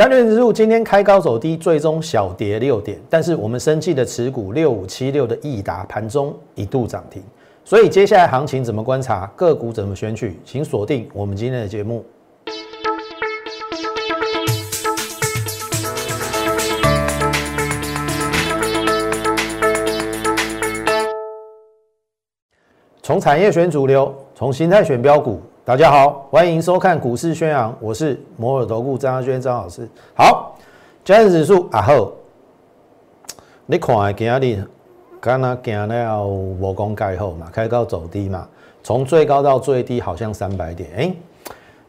加权指数今天开高走低，最终小跌六点，但是我们生气的持股六五七六的益达盘中一度涨停。所以接下来行情怎么观察，个股怎么选取，请锁定我们今天的节目。从产业选主流，从形态选标股。大家好，欢迎收看股市宣扬，我是摩尔投顾张阿轩张老师。好，加权指数啊好，你看今日刚刚行了无讲盖后嘛，开高走低嘛，从最高到最低好像三百点，哎，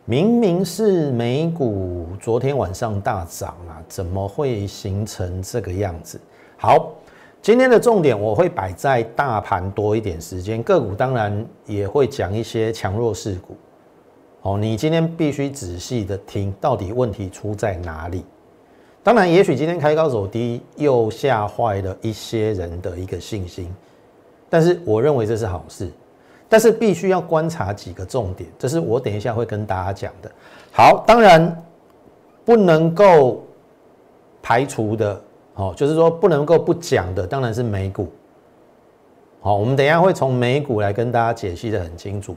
明明是美股昨天晚上大涨啊，怎么会形成这个样子？好。今天的重点我会摆在大盘多一点时间，个股当然也会讲一些强弱势股。哦，你今天必须仔细的听，到底问题出在哪里？当然，也许今天开高走低，又吓坏了一些人的一个信心。但是我认为这是好事，但是必须要观察几个重点，这是我等一下会跟大家讲的。好，当然不能够排除的。哦，就是说不能够不讲的，当然是美股。好，我们等一下会从美股来跟大家解析的很清楚。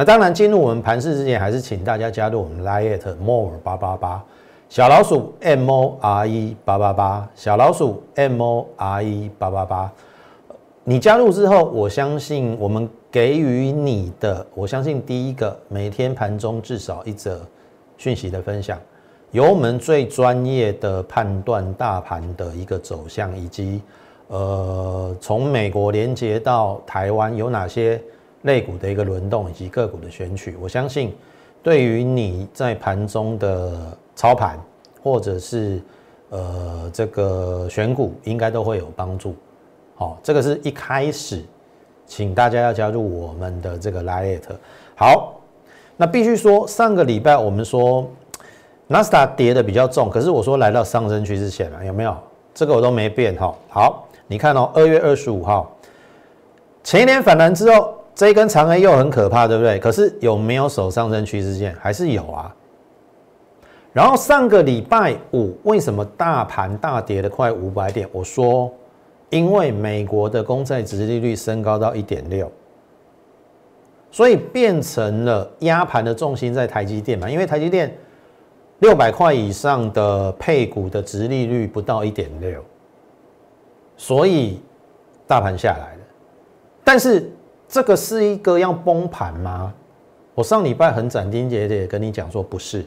那当然进入我们盘市之前，还是请大家加入我们 Lite More 八八八小老鼠 M O R E 八八八小老鼠 M O R E 八八八。你加入之后，我相信我们给予你的，我相信第一个每天盘中至少一则讯息的分享。由我们最专业的判断大盘的一个走向，以及呃从美国连接到台湾有哪些类股的一个轮动，以及个股的选取，我相信对于你在盘中的操盘或者是呃这个选股，应该都会有帮助。好，这个是一开始，请大家要加入我们的这个 Lite。好，那必须说上个礼拜我们说。纳斯达跌的比较重，可是我说来到上升趋势线了，有没有？这个我都没变哈。好，你看哦，二月二十五号前一天反弹之后，这一根长黑又很可怕，对不对？可是有没有守上升趋势线？还是有啊。然后上个礼拜五为什么大盘大跌了快五百点？我说，因为美国的公债殖利率升高到一点六，所以变成了压盘的重心在台积电嘛，因为台积电。六百块以上的配股的值利率不到一点六，所以大盘下来了。但是这个是一个要崩盘吗？我上礼拜很斩钉截铁跟你讲说不是，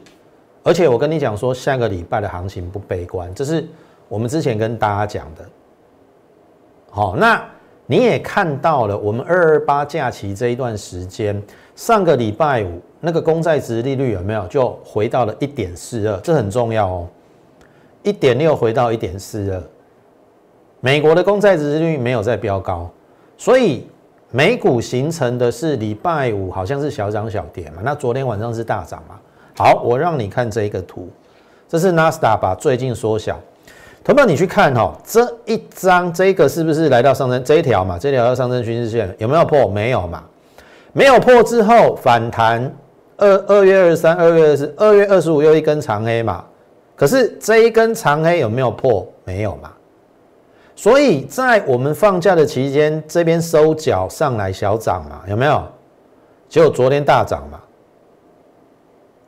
而且我跟你讲说下个礼拜的行情不悲观，这是我们之前跟大家讲的。好，那你也看到了，我们二二八假期这一段时间，上个礼拜五。那个公债值利率有没有就回到了一点四二？这很重要哦，一点六回到一点四二。美国的公债值利率没有再飙高，所以美股形成的是礼拜五好像是小涨小跌嘛。那昨天晚上是大涨嘛？好，我让你看这一个图，这是纳斯达把最近缩小。同胞，你去看哈，这一张这个是不是来到上升这一条嘛？这条要上升趋势线有没有破？没有嘛？没有破之后反弹。二二月二十三、二月二十、二月二十五又一根长黑嘛，可是这一根长黑有没有破？没有嘛。所以在我们放假的期间，这边收脚上来小涨嘛，有没有？结果昨天大涨嘛。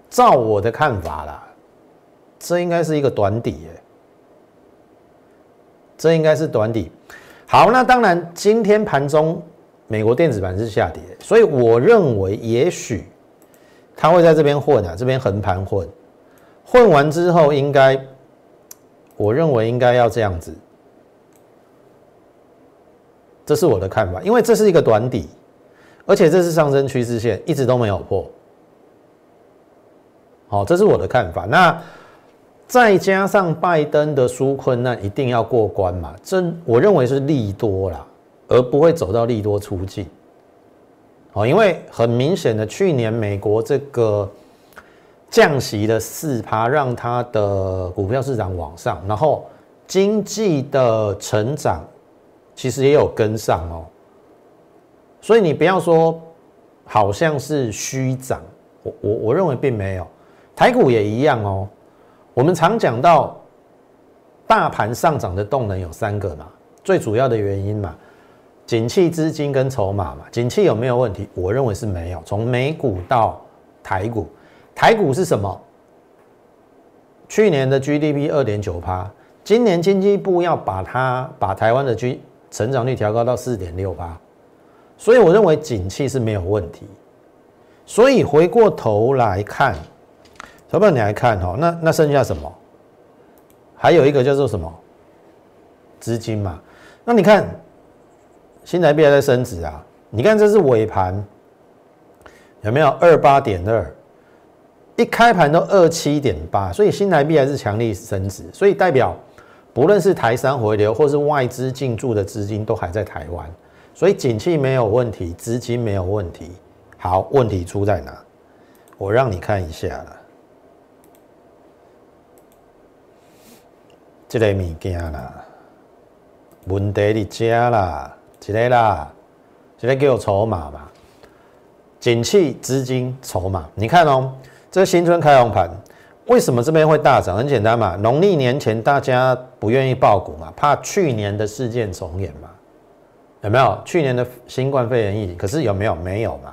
照我的看法啦，这应该是一个短底耶，这应该是短底。好，那当然今天盘中美国电子盘是下跌，所以我认为也许。它会在这边混啊，这边横盘混，混完之后应该，我认为应该要这样子，这是我的看法，因为这是一个短底，而且这是上升趋势线，一直都没有破。好，这是我的看法。那再加上拜登的纾困，那一定要过关嘛？这我认为是利多啦，而不会走到利多出境。哦，因为很明显的，去年美国这个降息的四趴，让它的股票市场往上，然后经济的成长其实也有跟上哦。所以你不要说好像是虚涨，我我我认为并没有，台股也一样哦。我们常讲到大盘上涨的动能有三个嘛，最主要的原因嘛，景气、资金跟筹码嘛。景气有没有问题？我认为是没有。从美股到台股，台股是什么？去年的 GDP 二点九趴，今年经济部要把它把台湾的 G 成长率调高到四点六八，所以我认为景气是没有问题。所以回过头来看，小朋友你来看哈，那那剩下什么？还有一个叫做什么？资金嘛。那你看新台币还在升值啊？你看这是尾盘有没有二八点二？一开盘都二七点八，所以新台币还是强力升值，所以代表不论是台商回流或是外资进驻的资金都还在台湾，所以景气没有问题，资金没有问题。好，问题出在哪？我让你看一下了，这个物件啦，问题你加啦，这个啦，这个叫筹码嘛，景气、资金、筹码，你看哦。这新春开红盘，为什么这边会大涨？很简单嘛，农历年前大家不愿意爆股嘛，怕去年的事件重演嘛，有没有？去年的新冠肺炎疫情，可是有没有？没有嘛。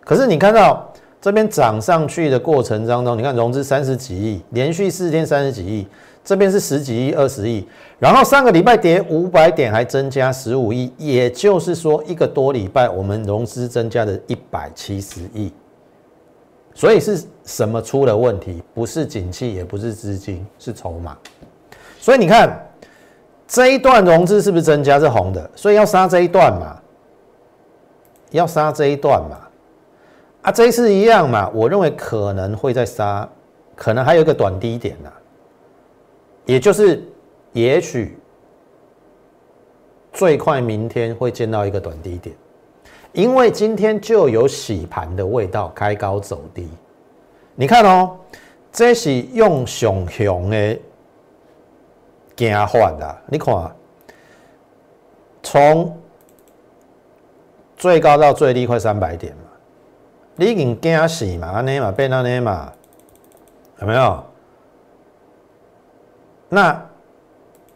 可是你看到这边涨上去的过程当中，你看融资三十几亿，连续四天三十几亿，这边是十几亿、二十亿，然后上个礼拜跌五百点，还增加十五亿，也就是说一个多礼拜我们融资增加了一百七十亿。所以是什么出了问题？不是景气，也不是资金，是筹码。所以你看这一段融资是不是增加？是红的，所以要杀这一段嘛，要杀这一段嘛。啊，这一次一样嘛。我认为可能会在杀，可能还有一个短低点呐，也就是也许最快明天会见到一个短低点。因为今天就有洗盘的味道，开高走低。你看哦，这是用熊熊的惊法的。你看，从最高到最低快三百点嘛，你已经惊死嘛，安尼嘛，变安尼嘛，有没有？那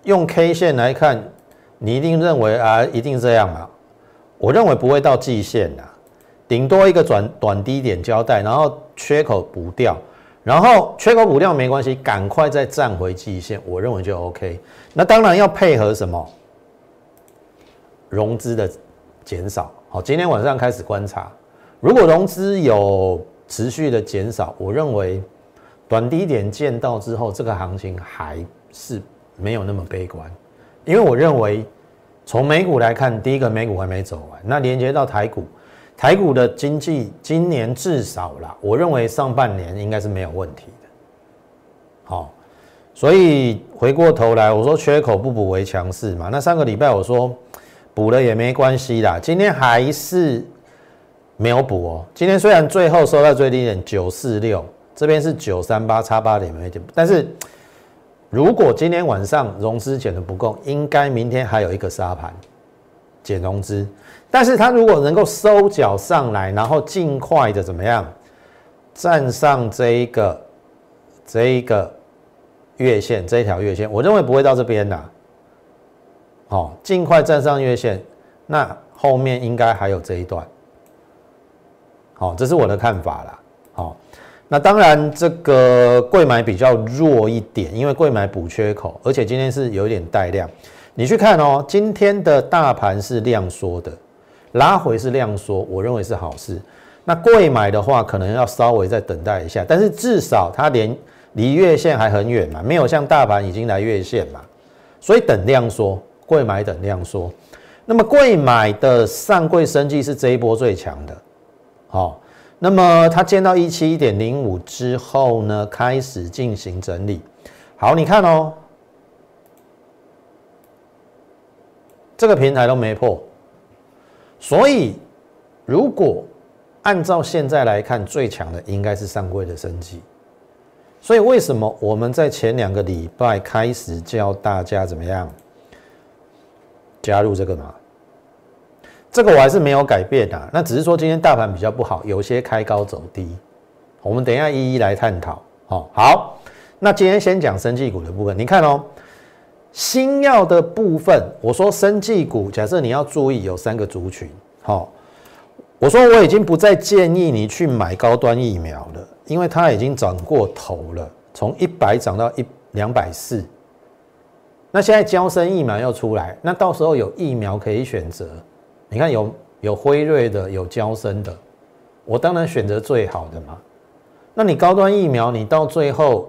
用 K 线来看，你一定认为啊，一定这样嘛？我认为不会到季线的，顶多一个短短低点交代，然后缺口补掉，然后缺口补掉没关系，赶快再站回季线，我认为就 OK。那当然要配合什么融资的减少。好，今天晚上开始观察，如果融资有持续的减少，我认为短低点见到之后，这个行情还是没有那么悲观，因为我认为。从美股来看，第一个美股还没走完，那连接到台股，台股的经济今年至少啦，我认为上半年应该是没有问题的。好，所以回过头来，我说缺口不补为强势嘛。那上个礼拜我说补了也没关系啦，今天还是没有补哦。今天虽然最后收到最低点九四六，这边是九三八，差八点没点，但是。如果今天晚上融资减的不够，应该明天还有一个沙盘减融资。但是它如果能够收缴上来，然后尽快的怎么样站上这一个这一个月线这一条月线，我认为不会到这边的。好，尽快站上月线，那后面应该还有这一段。好，这是我的看法啦。那当然，这个贵买比较弱一点，因为贵买补缺口，而且今天是有点带量。你去看哦，今天的大盘是量缩的，拉回是量缩，我认为是好事。那贵买的话，可能要稍微再等待一下，但是至少它连离月线还很远嘛，没有像大盘已经来月线嘛，所以等量缩，贵买等量缩。那么贵买的上柜升绩是这一波最强的，好。那么它见到一七一点零五之后呢，开始进行整理。好，你看哦，这个平台都没破，所以如果按照现在来看，最强的应该是上柜的升级。所以为什么我们在前两个礼拜开始教大家怎么样加入这个嘛？这个我还是没有改变的，那只是说今天大盘比较不好，有些开高走低，我们等一下一一来探讨。好，好，那今天先讲生技股的部分，你看哦，新药的部分，我说生技股，假设你要注意有三个族群，好，我说我已经不再建议你去买高端疫苗了，因为它已经涨过头了，从一百涨到一两百四。那现在交生疫苗要出来，那到时候有疫苗可以选择。你看有有辉瑞的，有交生的，我当然选择最好的嘛。那你高端疫苗，你到最后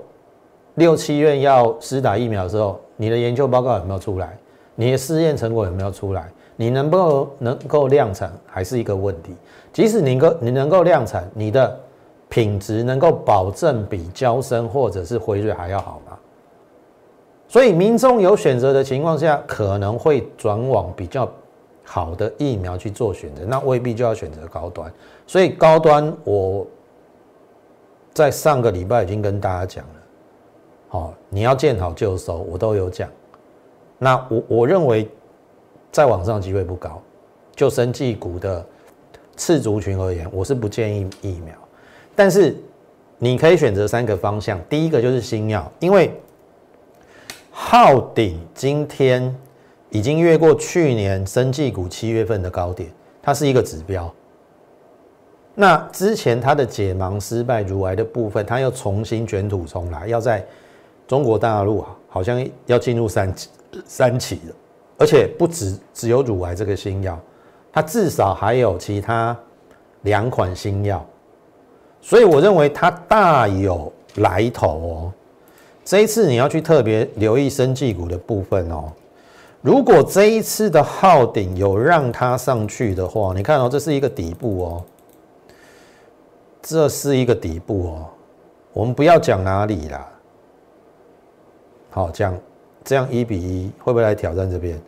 六七月要施打疫苗的时候，你的研究报告有没有出来？你的试验成果有没有出来？你能够能够量产还是一个问题。即使你够你能够量产，你的品质能够保证比交生或者是辉瑞还要好吗？所以民众有选择的情况下，可能会转往比较好的疫苗去做选择，那未必就要选择高端。所以高端，我在上个礼拜已经跟大家讲了，好，你要见好就收，我都有讲。那我我认为再往上机会不高，就生技股的次族群而言，我是不建议疫苗。但是你可以选择三个方向，第一个就是新药，因为。昊鼎今天已经越过去年生技股七月份的高点，它是一个指标。那之前它的解盲失败乳癌的部分，它又重新卷土重来，要在中国大陆啊，好像要进入三三期了，而且不止只有乳癌这个新药，它至少还有其他两款新药，所以我认为它大有来头哦。这一次你要去特别留意生技股的部分哦。如果这一次的号顶有让它上去的话，你看哦，这是一个底部哦，这是一个底部哦。我们不要讲哪里啦，好讲这样一比一会不会来挑战这边？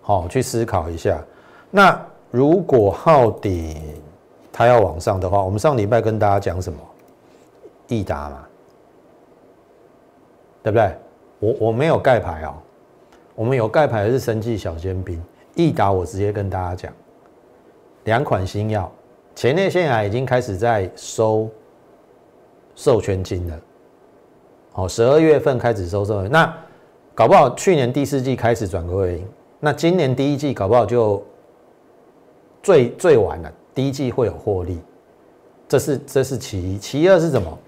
好，去思考一下。那如果号顶它要往上的话，我们上礼拜跟大家讲什么？益达嘛。对不对？我我没有盖牌哦，我们有盖牌的是生技小尖兵，益达我直接跟大家讲，两款新药，前列腺癌已经开始在收授权金了，哦，十二月份开始收授权，那搞不好去年第四季开始转亏为那今年第一季搞不好就最最晚了，第一季会有获利，这是这是其一，其二是什么？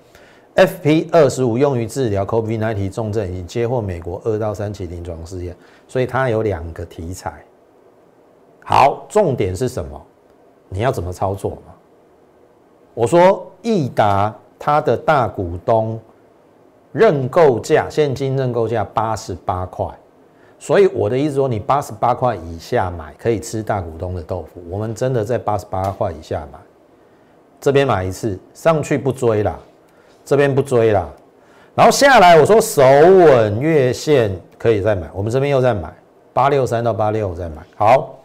？FP 二十五用于治疗 COVID-19 重症，已经接获美国二到三期临床试验，所以它有两个题材。好，重点是什么？你要怎么操作嘛？我说益达它的大股东认购价现金认购价八十八块，所以我的意思说，你八十八块以下买可以吃大股东的豆腐。我们真的在八十八块以下买，这边买一次上去不追了。这边不追了，然后下来我说守稳月线可以再买，我们这边又在买八六三到八六再买。好，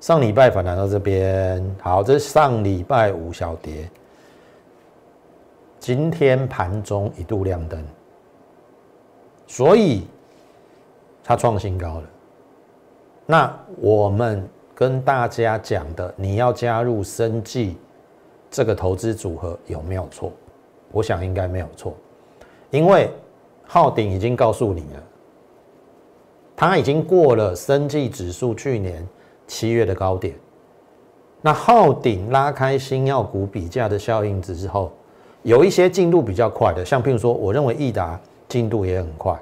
上礼拜反弹到这边，好，这是上礼拜五小跌，今天盘中一度亮灯，所以它创新高了。那我们跟大家讲的，你要加入生计这个投资组合有没有错？我想应该没有错，因为昊鼎已经告诉你了，它已经过了生技指数去年七月的高点。那昊鼎拉开新药股比价的效应之后，有一些进度比较快的，像譬如说，我认为益达进度也很快，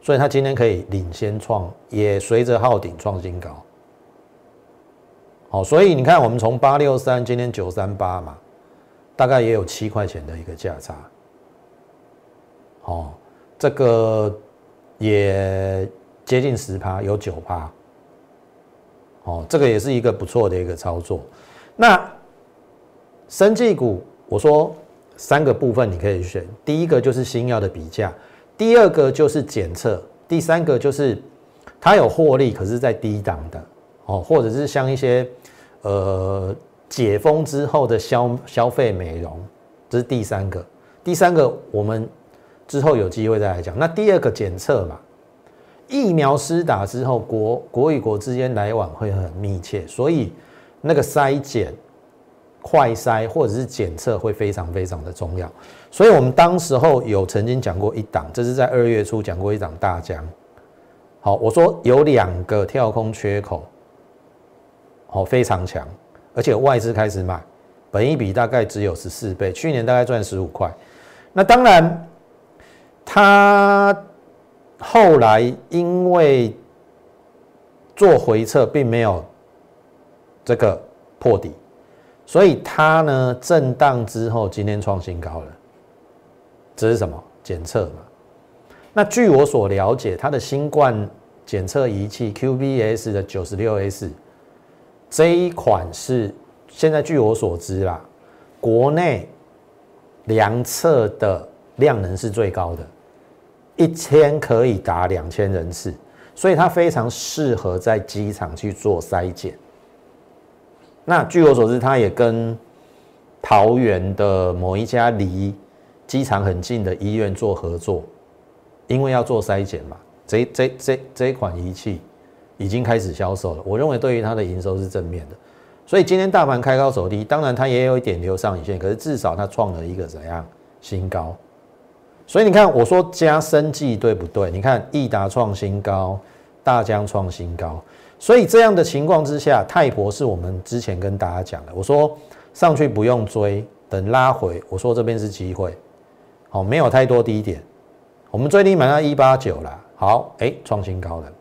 所以它今天可以领先创，也随着昊鼎创新高。好，所以你看，我们从八六三，今天九三八嘛。大概也有七块钱的一个价差，哦，这个也接近十趴，有九趴，哦，这个也是一个不错的一个操作。那生技股，我说三个部分你可以选，第一个就是新药的比价，第二个就是检测，第三个就是它有获利，可是在低档的，哦，或者是像一些呃。解封之后的消消费美容，这是第三个。第三个我们之后有机会再来讲。那第二个检测嘛，疫苗施打之后，国国与国之间来往会很密切，所以那个筛检快筛或者是检测会非常非常的重要。所以我们当时候有曾经讲过一档，这是在二月初讲过一档大疆。好，我说有两个跳空缺口，好非常强，而且外资开始买，本一比大概只有十四倍，去年大概赚十五块。那当然，它后来因为做回撤，并没有这个破底，所以它呢震荡之后，今天创新高了。这是什么检测嘛？那据我所了解，它的新冠检测仪器 QBS 的九十六 S 这一款是现在据我所知啦，国内量测的量能是最高的，一天可以达两千人次，所以它非常适合在机场去做筛检。那据我所知，它也跟桃园的某一家离机场很近的医院做合作，因为要做筛检嘛。这这这这一款仪器已经开始销售了，我认为对于它的营收是正面的。所以今天大盘开高走低，当然它也有一点留上影线，可是至少它创了一个怎样新高。所以你看，我说加生计对不对？你看益达创新高，大疆创新高。所以这样的情况之下，泰博是我们之前跟大家讲的，我说上去不用追，等拉回，我说这边是机会，好，没有太多低点。我们最低买到一八九了。好，哎，创新高了。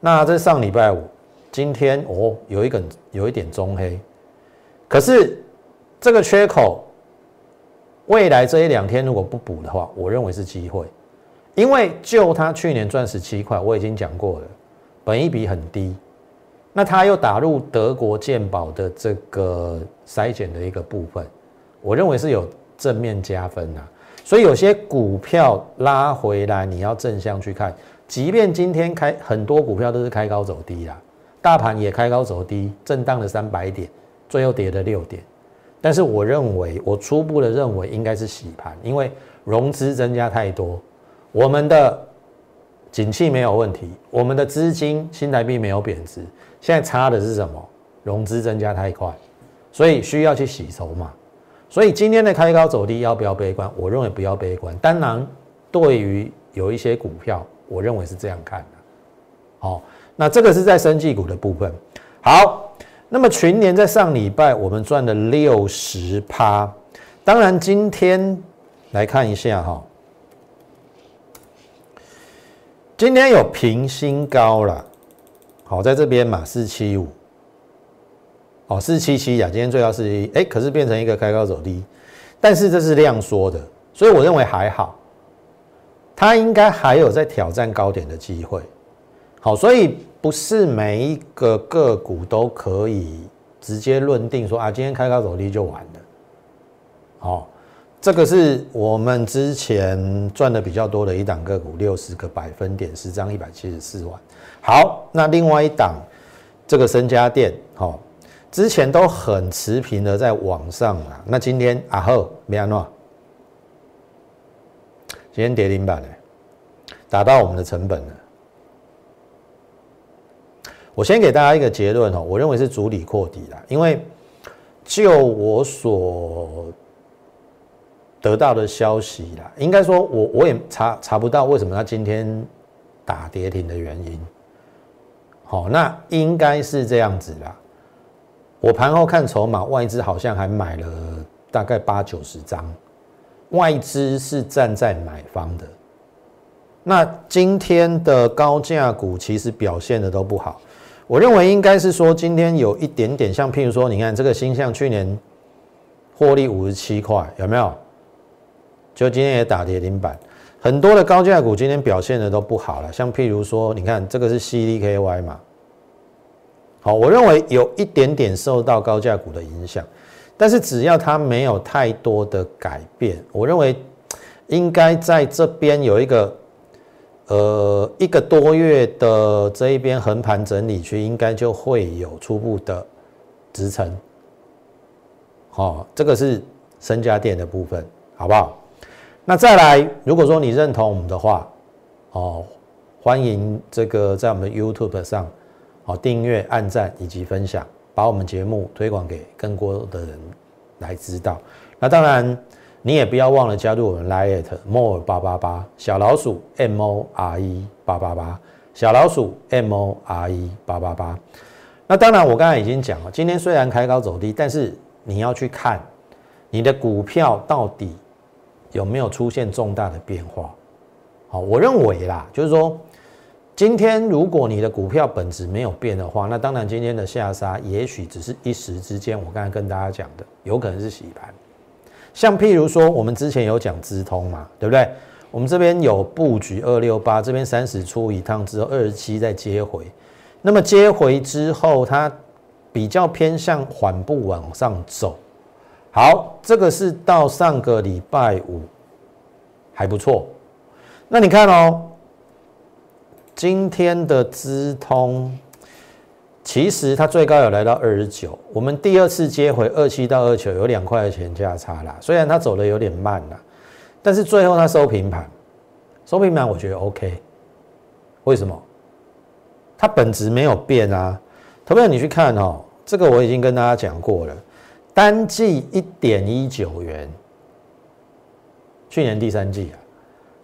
那这上礼拜五，今天哦，有一根有一点中黑，可是这个缺口，未来这一两天如果不补的话，我认为是机会，因为就他去年赚十七块，我已经讲过了，本一比很低，那他又打入德国健保的这个筛检的一个部分，我认为是有正面加分的。所以有些股票拉回来，你要正向去看。即便今天开很多股票都是开高走低啦，大盘也开高走低，震荡了三百点，最后跌了六点。但是我认为，我初步的认为应该是洗盘，因为融资增加太多，我们的景气没有问题，我们的资金新台币没有贬值，现在差的是什么？融资增加太快，所以需要去洗筹码。所以今天的开高走低要不要悲观？我认为不要悲观。当然，对于有一些股票，我认为是这样看的。好，那这个是在生技股的部分。好，那么群年在上礼拜我们赚了六十趴。当然，今天来看一下哈，今天有平新高了。好，在这边嘛，四七五。哦，四七七呀，今天最高四七，哎，可是变成一个开高走低，但是这是量缩的，所以我认为还好，它应该还有在挑战高点的机会。好，所以不是每一个个股都可以直接论定说啊，今天开高走低就完了。好，这个是我们之前赚的比较多的一档个股，六十个百分点，十张一百七十四万。好，那另外一档这个深家电，好。之前都很持平的在往上啊，那今天啊后没安诺，今天跌停板呢，达到我们的成本了。我先给大家一个结论哦，我认为是主理扩底了，因为就我所得到的消息啦，应该说我我也查查不到为什么它今天打跌停的原因。好，那应该是这样子啦。我盘后看筹码，外资好像还买了大概八九十张，外资是站在买方的。那今天的高价股其实表现的都不好，我认为应该是说今天有一点点像，譬如说，你看这个星象去年获利五十七块，有没有？就今天也打跌停板，很多的高价股今天表现的都不好了，像譬如说，你看这个是 CDKY 嘛。好，我认为有一点点受到高价股的影响，但是只要它没有太多的改变，我认为应该在这边有一个呃一个多月的这一边横盘整理区，应该就会有初步的支撑。好，这个是深家电的部分，好不好？那再来，如果说你认同我们的话，哦，欢迎这个在我们 YouTube 上。好，订阅、按赞以及分享，把我们节目推广给更多的人来知道。那当然，你也不要忘了加入我们 Lite More 八八八小老鼠 M O R E 八八八小老鼠 M O R E 八八八。那当然，我刚才已经讲了，今天虽然开高走低，但是你要去看你的股票到底有没有出现重大的变化。好，我认为啦，就是说，今天如果你的股票本质没有变的话，那当然今天的下杀也许只是一时之间。我刚才跟大家讲的，有可能是洗盘。像譬如说，我们之前有讲资通嘛，对不对？我们这边有布局二六八，这边三十出一趟之后，二十七再接回。那么接回之后，它比较偏向缓步往上走。好，这个是到上个礼拜五还不错。那你看哦，今天的资通其实它最高有来到二十九，我们第二次接回二七到二九有两块钱价差啦。虽然它走的有点慢啦，但是最后它收平盘，收平盘我觉得 OK。为什么？它本质没有变啊，投票你去看哦，这个我已经跟大家讲过了，单季一点一九元，去年第三季啊，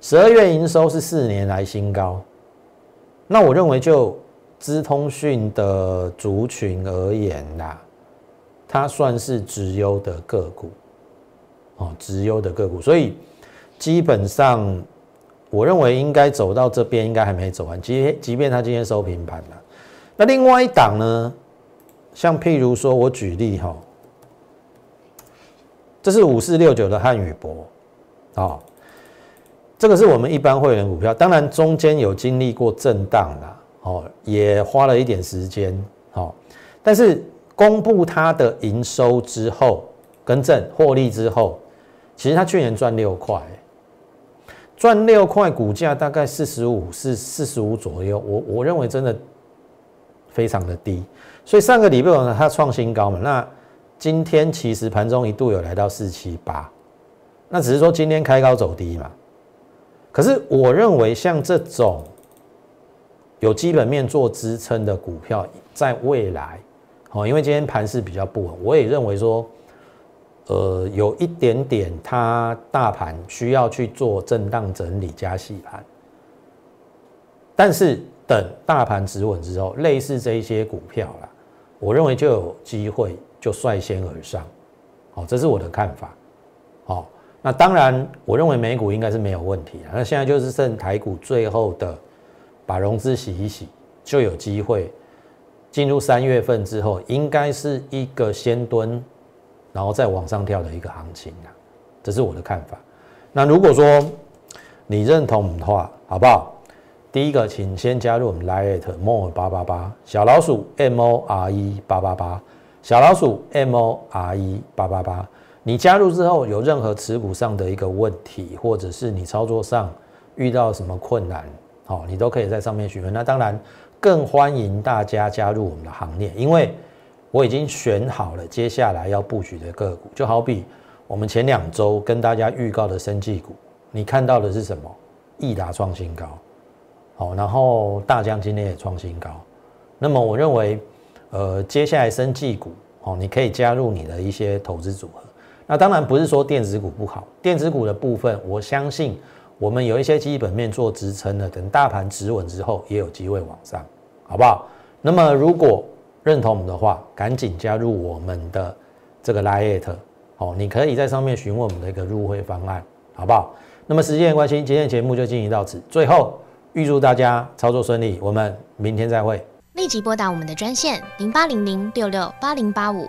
十二月营收是四年来新高，那我认为就资通讯的族群而言啦，它算是直优的个股，哦，直优的个股，所以基本上。我认为应该走到这边，应该还没走完。即即便它今天收平盘了，那另外一档呢？像譬如说，我举例哈，这是五四六九的汉语博，啊，这个是我们一般会员股票，当然中间有经历过震荡啦，哦，也花了一点时间，好，但是公布它的营收之后，跟正获利之后，其实它去年赚六块。赚六块，股价大概四十五，是四十五左右。我我认为真的非常的低，所以上个礼拜呢，它创新高嘛。那今天其实盘中一度有来到四七八，那只是说今天开高走低嘛。可是我认为像这种有基本面做支撑的股票，在未来，哦，因为今天盘势比较不稳，我也认为说。呃，有一点点，它大盘需要去做震荡整理加洗盘，但是等大盘止稳之后，类似这一些股票啦，我认为就有机会就率先而上，好，这是我的看法，那当然，我认为美股应该是没有问题那现在就是剩台股最后的把融资洗一洗，就有机会进入三月份之后，应该是一个先蹲。然后再往上跳的一个行情啊，这是我的看法。那如果说你认同我们的话，好不好？第一个，请先加入我们 Lite More 八八八小老鼠 M O R E 八八八小老鼠 M O R E 八八八。你加入之后有任何持股上的一个问题，或者是你操作上遇到什么困难，好，你都可以在上面询问。那当然更欢迎大家加入我们的行列，因为。我已经选好了接下来要布局的个股，就好比我们前两周跟大家预告的生技股，你看到的是什么？益达创新高，好，然后大疆今天也创新高。那么我认为，呃，接下来生技股，哦，你可以加入你的一些投资组合。那当然不是说电子股不好，电子股的部分，我相信我们有一些基本面做支撑的，等大盘止稳之后，也有机会往上，好不好？那么如果认同我们的话，赶紧加入我们的这个 Lite，哦，你可以在上面询问我们的一个入会方案，好不好？那么时间关系，今天节目就进行到此。最后，预祝大家操作顺利，我们明天再会。立即拨打我们的专线零八零零六六八零八五